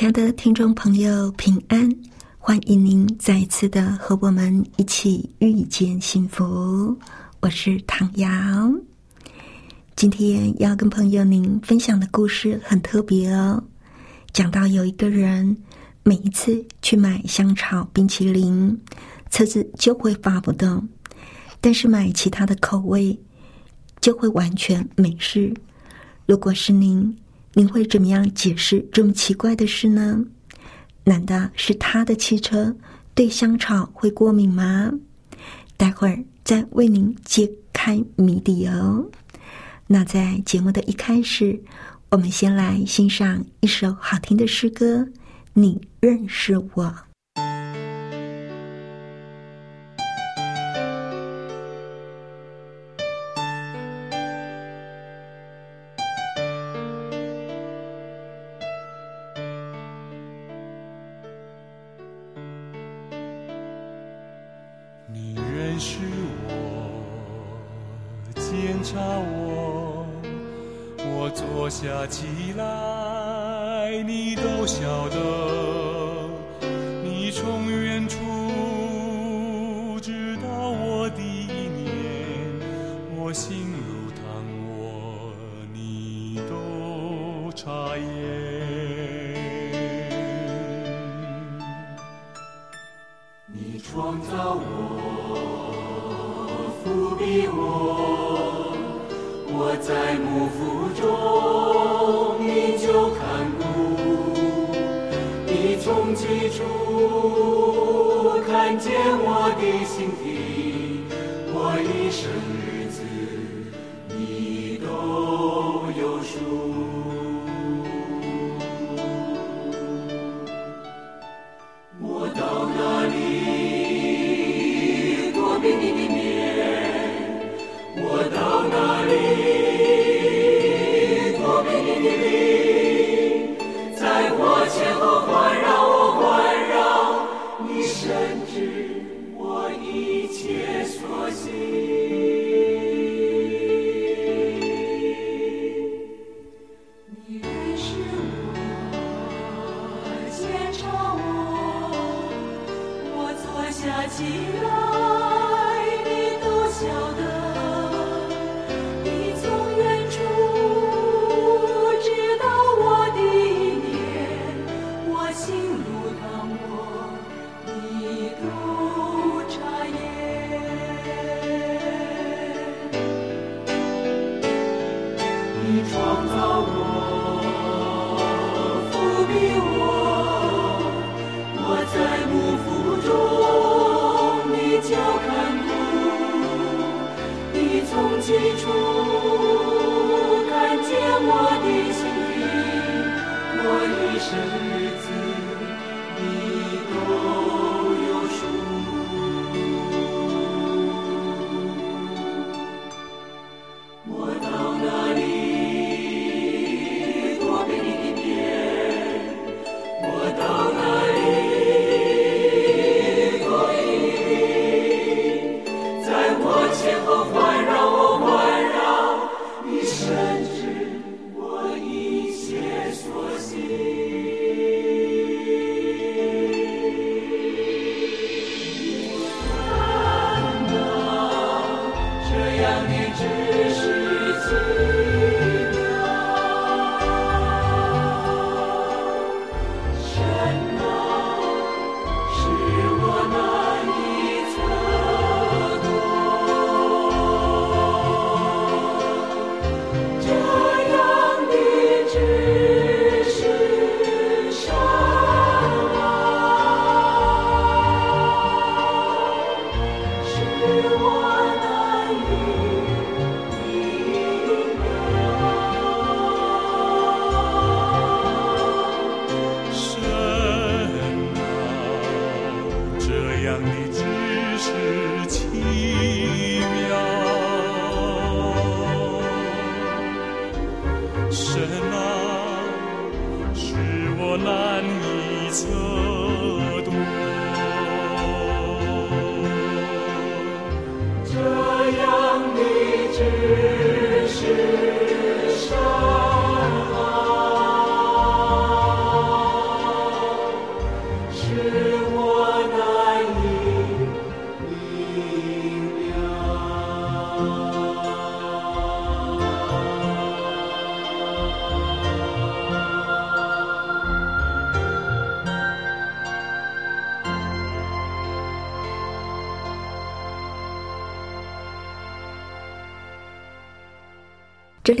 亲爱的听众朋友，平安！欢迎您再次的和我们一起遇见幸福。我是唐瑶，今天要跟朋友您分享的故事很特别哦。讲到有一个人，每一次去买香草冰淇淋，车子就会发不动；但是买其他的口味，就会完全没事。如果是您，您会怎么样解释这么奇怪的事呢？难道是他的汽车对香草会过敏吗？待会儿再为您揭开谜底哦。那在节目的一开始，我们先来欣赏一首好听的诗歌。你认识我。起来，你都晓得。你从远处知道我的一面，我心如汤窝，你都察言。你创造我，伏笔我，我在幕府。就看顾，你从几处看见我的心底，我一生。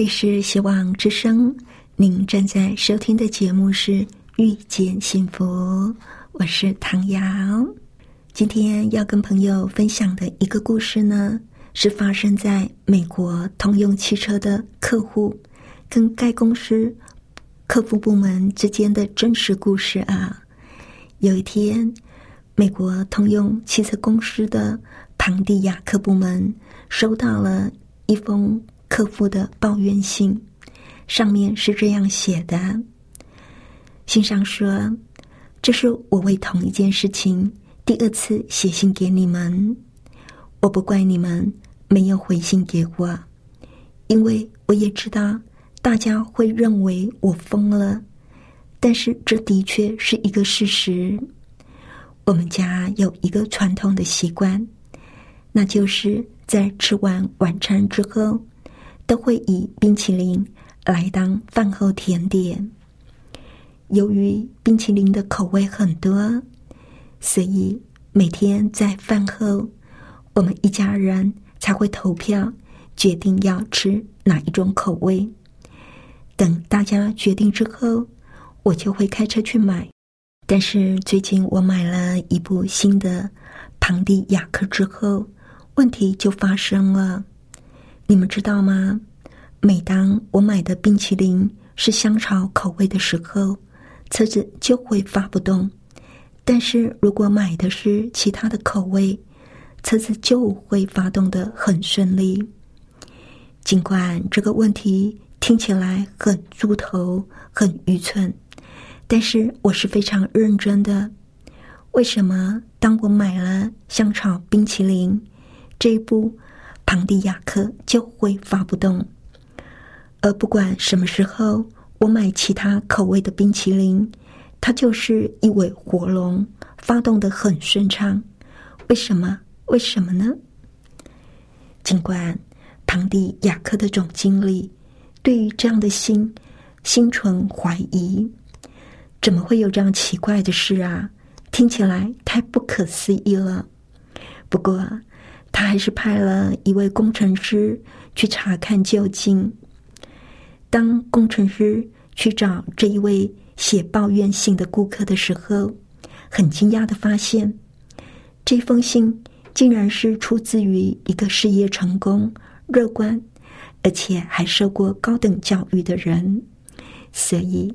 里是希望之声，您正在收听的节目是《遇见幸福》，我是唐瑶。今天要跟朋友分享的一个故事呢，是发生在美国通用汽车的客户跟该公司客服部门之间的真实故事啊。有一天，美国通用汽车公司的庞蒂亚克部门收到了一封客户的抱怨信，上面是这样写的：信上说，这是我为同一件事情第二次写信给你们，我不怪你们没有回信给我，因为我也知道大家会认为我疯了，但是这的确是一个事实。我们家有一个传统的习惯，那就是在吃完晚餐之后，都会以冰淇淋来当饭后甜点。由于冰淇淋的口味很多，所以每天在饭后，我们一家人才会投票决定要吃哪一种口味。等大家决定之后，我就会开车去买。但是最近我买了一部新的庞蒂亚克之后，问题就发生了。你们知道吗？每当我买的冰淇淋是香草口味的时候，车子就会发不动；但是如果买的是其他的口味，车子就会发动的很顺利。尽管这个问题听起来很猪头、很愚蠢。但是我是非常认真的。为什么当我买了香草冰淇淋这一步，庞蒂亚克就会发不动？而不管什么时候我买其他口味的冰淇淋，它就是一尾活龙，发动的很顺畅。为什么？为什么呢？尽管庞蒂亚克的总经理对于这样的心心存怀疑。怎么会有这样奇怪的事啊？听起来太不可思议了。不过，他还是派了一位工程师去查看究竟。当工程师去找这一位写抱怨信的顾客的时候，很惊讶的发现，这封信竟然是出自于一个事业成功、乐观，而且还受过高等教育的人。所以。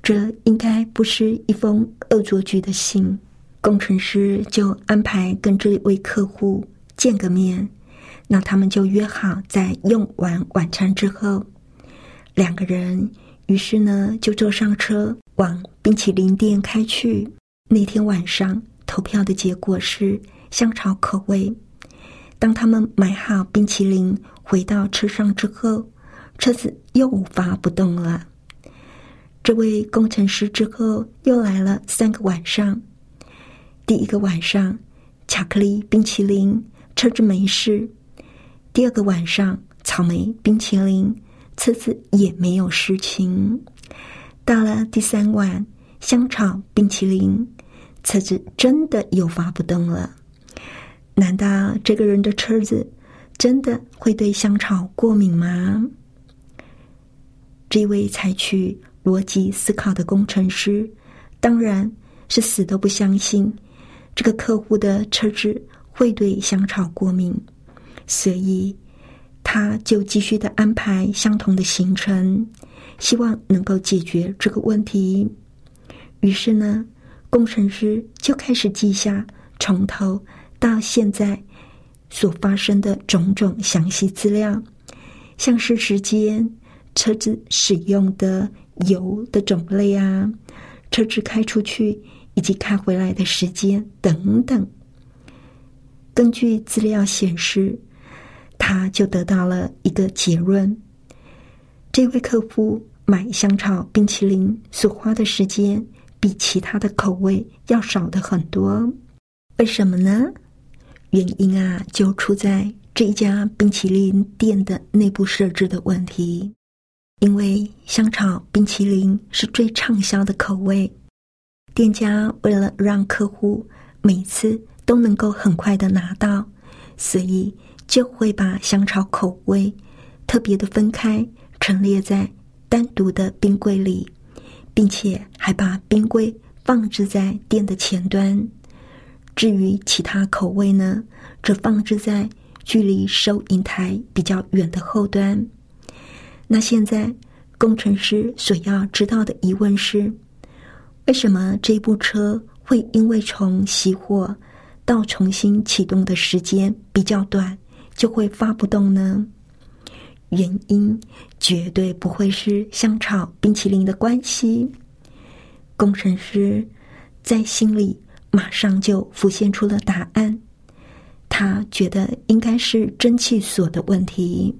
这应该不是一封恶作剧的信，工程师就安排跟这位客户见个面，那他们就约好在用完晚餐之后，两个人于是呢就坐上车往冰淇淋店开去。那天晚上投票的结果是香草口味。当他们买好冰淇淋回到车上之后，车子又发不动了。这位工程师之后又来了三个晚上。第一个晚上，巧克力冰淇淋车子没事；第二个晚上，草莓冰淇淋车子也没有事情。到了第三晚，香草冰淇淋车子真的又发不动了。难道这个人的车子真的会对香草过敏吗？这位采取。逻辑思考的工程师，当然是死都不相信这个客户的车子会对香草过敏，所以他就继续的安排相同的行程，希望能够解决这个问题。于是呢，工程师就开始记下从头到现在所发生的种种详细资料，像是时间。车子使用的油的种类啊，车子开出去以及开回来的时间等等。根据资料显示，他就得到了一个结论：这位客户买香草冰淇淋所花的时间比其他的口味要少的很多。为什么呢？原因啊，就出在这一家冰淇淋店的内部设置的问题。因为香草冰淇淋是最畅销的口味，店家为了让客户每次都能够很快的拿到，所以就会把香草口味特别的分开，陈列在单独的冰柜里，并且还把冰柜放置在店的前端。至于其他口味呢，则放置在距离收银台比较远的后端。那现在，工程师所要知道的疑问是：为什么这部车会因为从熄火到重新启动的时间比较短，就会发不动呢？原因绝对不会是香草冰淇淋的关系。工程师在心里马上就浮现出了答案，他觉得应该是蒸汽锁的问题，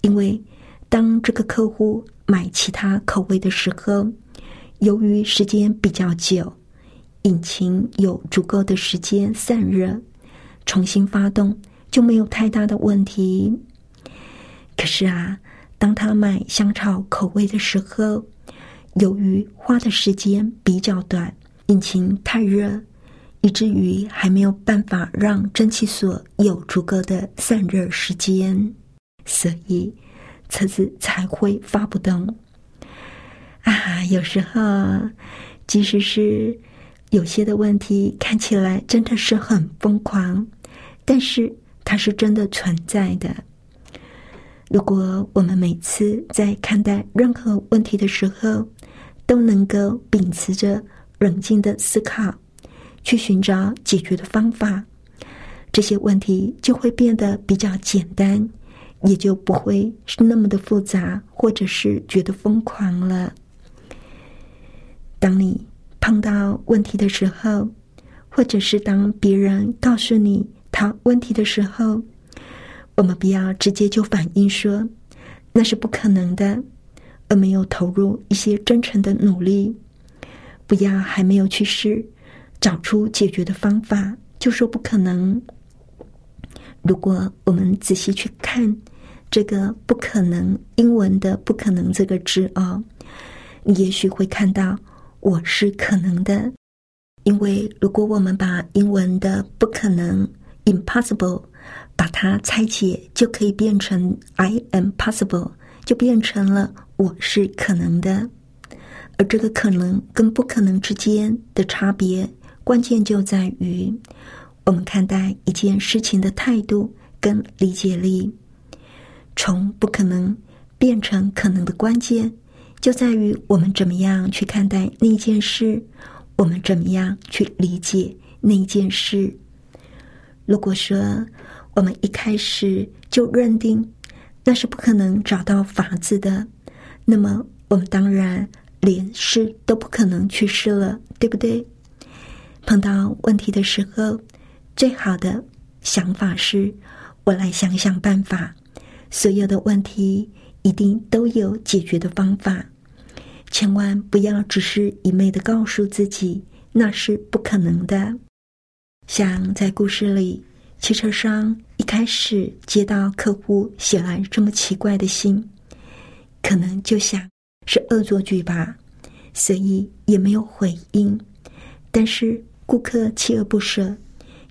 因为。当这个客户买其他口味的时候，由于时间比较久，引擎有足够的时间散热，重新发动就没有太大的问题。可是啊，当他买香草口味的时候，由于花的时间比较短，引擎太热，以至于还没有办法让蒸汽所有足够的散热时间，所以。车子才会发不动啊！有时候，即使是有些的问题看起来真的是很疯狂，但是它是真的存在的。如果我们每次在看待任何问题的时候，都能够秉持着冷静的思考，去寻找解决的方法，这些问题就会变得比较简单。也就不会是那么的复杂，或者是觉得疯狂了。当你碰到问题的时候，或者是当别人告诉你他问题的时候，我们不要直接就反应说那是不可能的，而没有投入一些真诚的努力。不要还没有去试，找出解决的方法，就说不可能。如果我们仔细去看这个“不可能”英文的“不可能”这个字哦，你也许会看到我是可能的。因为如果我们把英文的“不可能 ”（impossible） 把它拆解，就可以变成 “I am possible”，就变成了我是可能的。而这个可能跟不可能之间的差别，关键就在于。我们看待一件事情的态度跟理解力，从不可能变成可能的关键，就在于我们怎么样去看待那件事，我们怎么样去理解那件事。如果说我们一开始就认定那是不可能找到法子的，那么我们当然连试都不可能去试了，对不对？碰到问题的时候。最好的想法是，我来想想办法。所有的问题一定都有解决的方法，千万不要只是一昧的告诉自己那是不可能的。像在故事里，汽车商一开始接到客户写来这么奇怪的信，可能就想是恶作剧吧，所以也没有回应。但是顾客锲而不舍。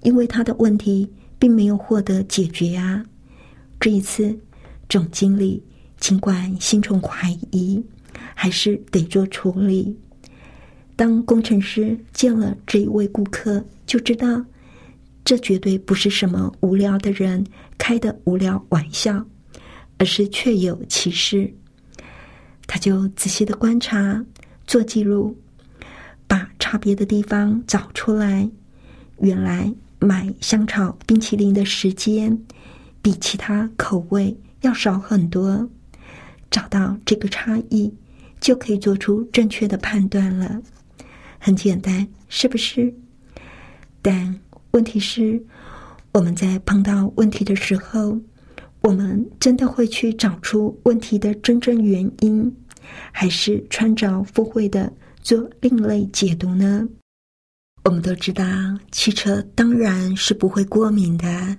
因为他的问题并没有获得解决啊！这一次，总经理尽管心存怀疑，还是得做处理。当工程师见了这一位顾客，就知道这绝对不是什么无聊的人开的无聊玩笑，而是确有其事。他就仔细的观察，做记录，把差别的地方找出来。原来。买香草冰淇淋的时间比其他口味要少很多，找到这个差异，就可以做出正确的判断了。很简单，是不是？但问题是，我们在碰到问题的时候，我们真的会去找出问题的真正原因，还是穿着附会的做另类解读呢？我们都知道，汽车当然是不会过敏的，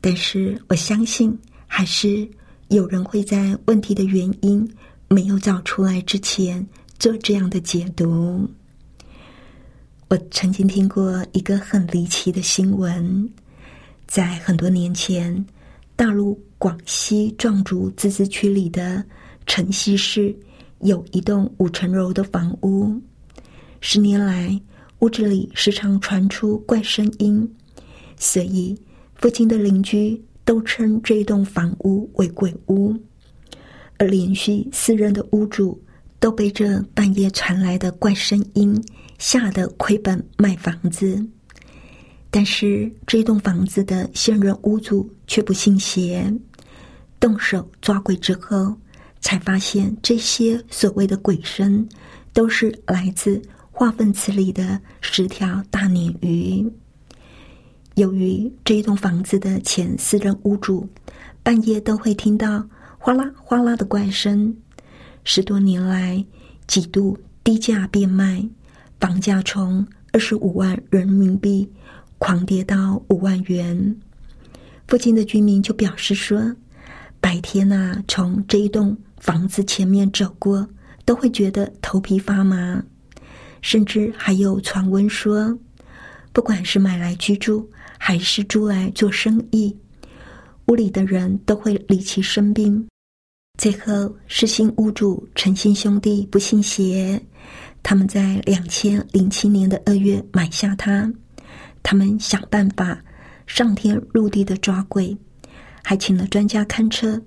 但是我相信，还是有人会在问题的原因没有找出来之前做这样的解读。我曾经听过一个很离奇的新闻，在很多年前，大陆广西壮族自治区里的城西市有一栋五层楼的房屋，十年来。屋子里时常传出怪声音，所以附近的邻居都称这栋房屋为鬼屋。而连续四任的屋主都被这半夜传来的怪声音吓得亏本卖房子。但是这栋房子的现任屋主却不信邪，动手抓鬼之后，才发现这些所谓的鬼声都是来自。化粪池里的十条大鲶鱼。由于这一栋房子的前四任屋主半夜都会听到哗啦哗啦的怪声，十多年来几度低价变卖，房价从二十五万人民币狂跌到五万元。附近的居民就表示说，白天呐，从这一栋房子前面走过，都会觉得头皮发麻。甚至还有传闻说，不管是买来居住还是租来做生意，屋里的人都会离奇生病。最后是新屋主诚信兄弟不信邪，他们在两千零七年的二月买下它，他们想办法上天入地的抓鬼，还请了专家看车，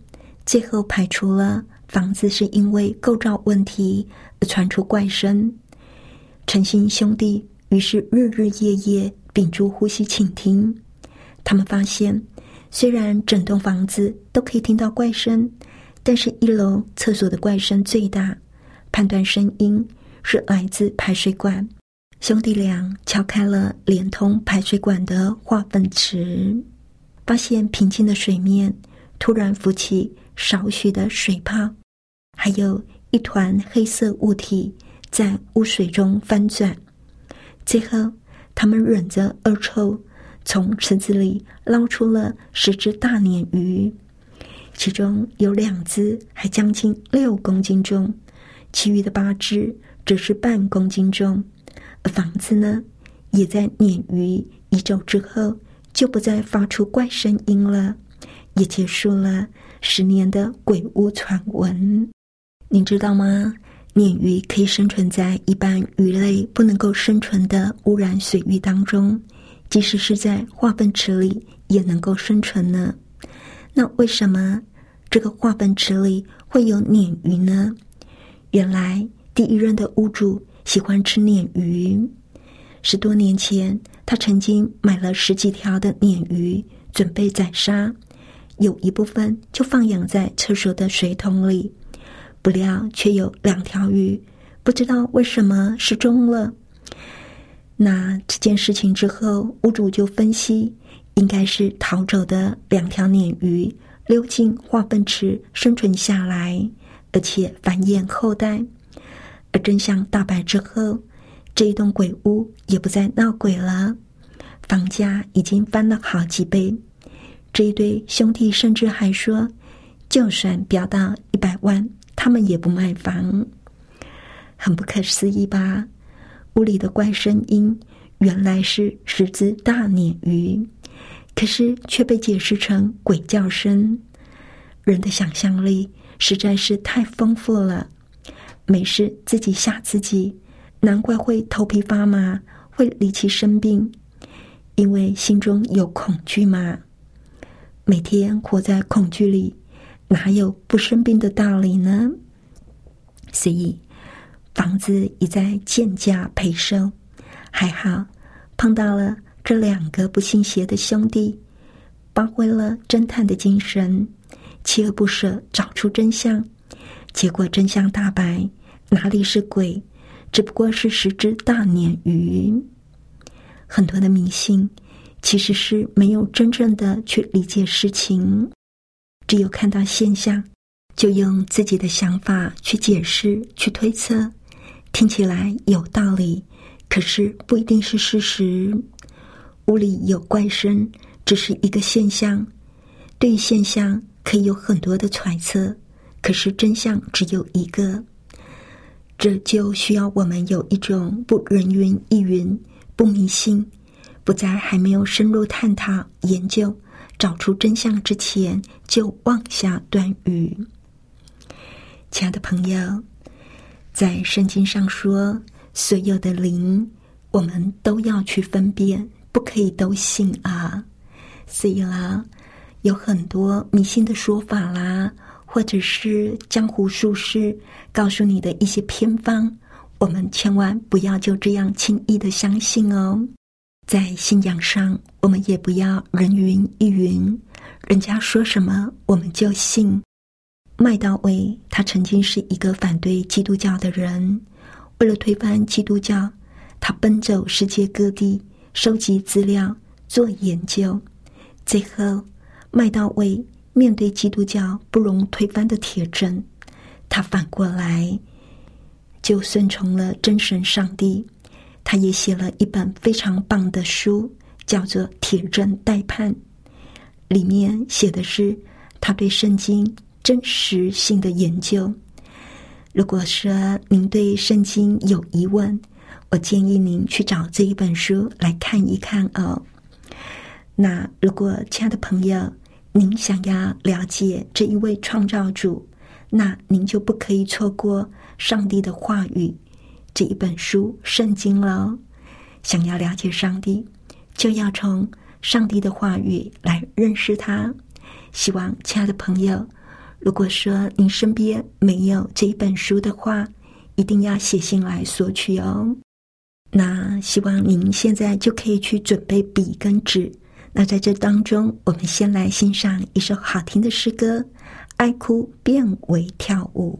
最后排除了房子是因为构造问题而传出怪声。诚信兄弟于是日日夜夜屏住呼吸倾听，他们发现，虽然整栋房子都可以听到怪声，但是一楼厕所的怪声最大，判断声音是来自排水管。兄弟俩敲开了连通排水管的化粪池，发现平静的水面突然浮起少许的水泡，还有一团黑色物体。在污水中翻转，最后他们忍着恶臭，从池子里捞出了十只大鲶鱼，其中有两只还将近六公斤重，其余的八只则是半公斤重。而房子呢，也在鲶鱼移走之后，就不再发出怪声音了，也结束了十年的鬼屋传闻。你知道吗？鲶鱼可以生存在一般鱼类不能够生存的污染水域当中，即使是在化粪池里也能够生存呢。那为什么这个化粪池里会有鲶鱼呢？原来第一任的屋主喜欢吃鲶鱼，十多年前他曾经买了十几条的鲶鱼，准备宰杀，有一部分就放养在厕所的水桶里。不料却有两条鱼，不知道为什么失踪了。那这件事情之后，屋主就分析，应该是逃走的两条鲶鱼溜进化粪池生存下来，而且繁衍后代。而真相大白之后，这一栋鬼屋也不再闹鬼了，房价已经翻了好几倍。这一对兄弟甚至还说，就算飙到一百万。他们也不卖房，很不可思议吧？屋里的怪声音原来是十只大鲶鱼，可是却被解释成鬼叫声。人的想象力实在是太丰富了，没事自己吓自己，难怪会头皮发麻，会离奇生病，因为心中有恐惧嘛。每天活在恐惧里。哪有不生病的道理呢？所以房子一再贱价赔售，还好碰到了这两个不信邪的兄弟，发挥了侦探的精神，锲而不舍找出真相，结果真相大白，哪里是鬼，只不过是十只大鲶鱼。很多的迷信其实是没有真正的去理解事情，只有看到现象，就用自己的想法去解释、去推测，听起来有道理，可是不一定是事实。屋里有怪声，只是一个现象。对于现象，可以有很多的揣测，可是真相只有一个。这就需要我们有一种不人云亦云、不迷信、不在还没有深入探讨、研究、找出真相之前就妄下断语。亲爱的朋友，在圣经上说，所有的灵，我们都要去分辨。不可以都信啊！所以啦，有很多迷信的说法啦，或者是江湖术士告诉你的一些偏方，我们千万不要就这样轻易的相信哦。在信仰上，我们也不要人云亦云，人家说什么我们就信。麦道伟他曾经是一个反对基督教的人，为了推翻基督教，他奔走世界各地。收集资料，做研究，最后麦道伟面对基督教不容推翻的铁证，他反过来就顺从了真神上帝。他也写了一本非常棒的书，叫做《铁证待判》，里面写的是他对圣经真实性的研究。如果说您对圣经有疑问，我建议您去找这一本书来看一看哦。那如果亲爱的朋友，您想要了解这一位创造主，那您就不可以错过上帝的话语这一本书《圣经》了。想要了解上帝，就要从上帝的话语来认识他。希望亲爱的朋友，如果说您身边没有这一本书的话，一定要写信来索取哦。那希望您现在就可以去准备笔跟纸。那在这当中，我们先来欣赏一首好听的诗歌，《爱哭变为跳舞》。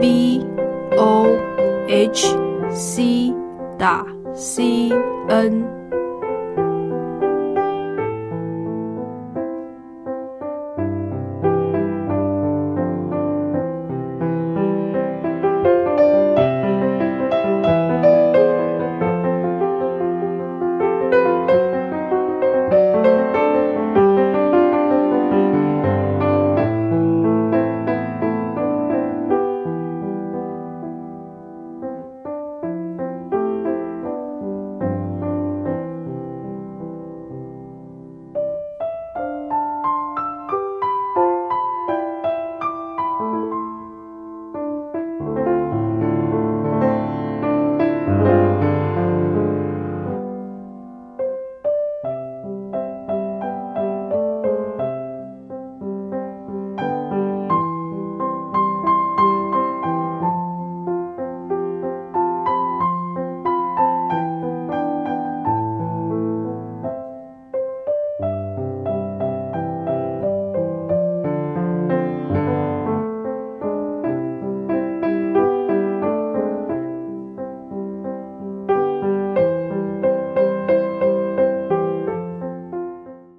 v o h c 打 c n。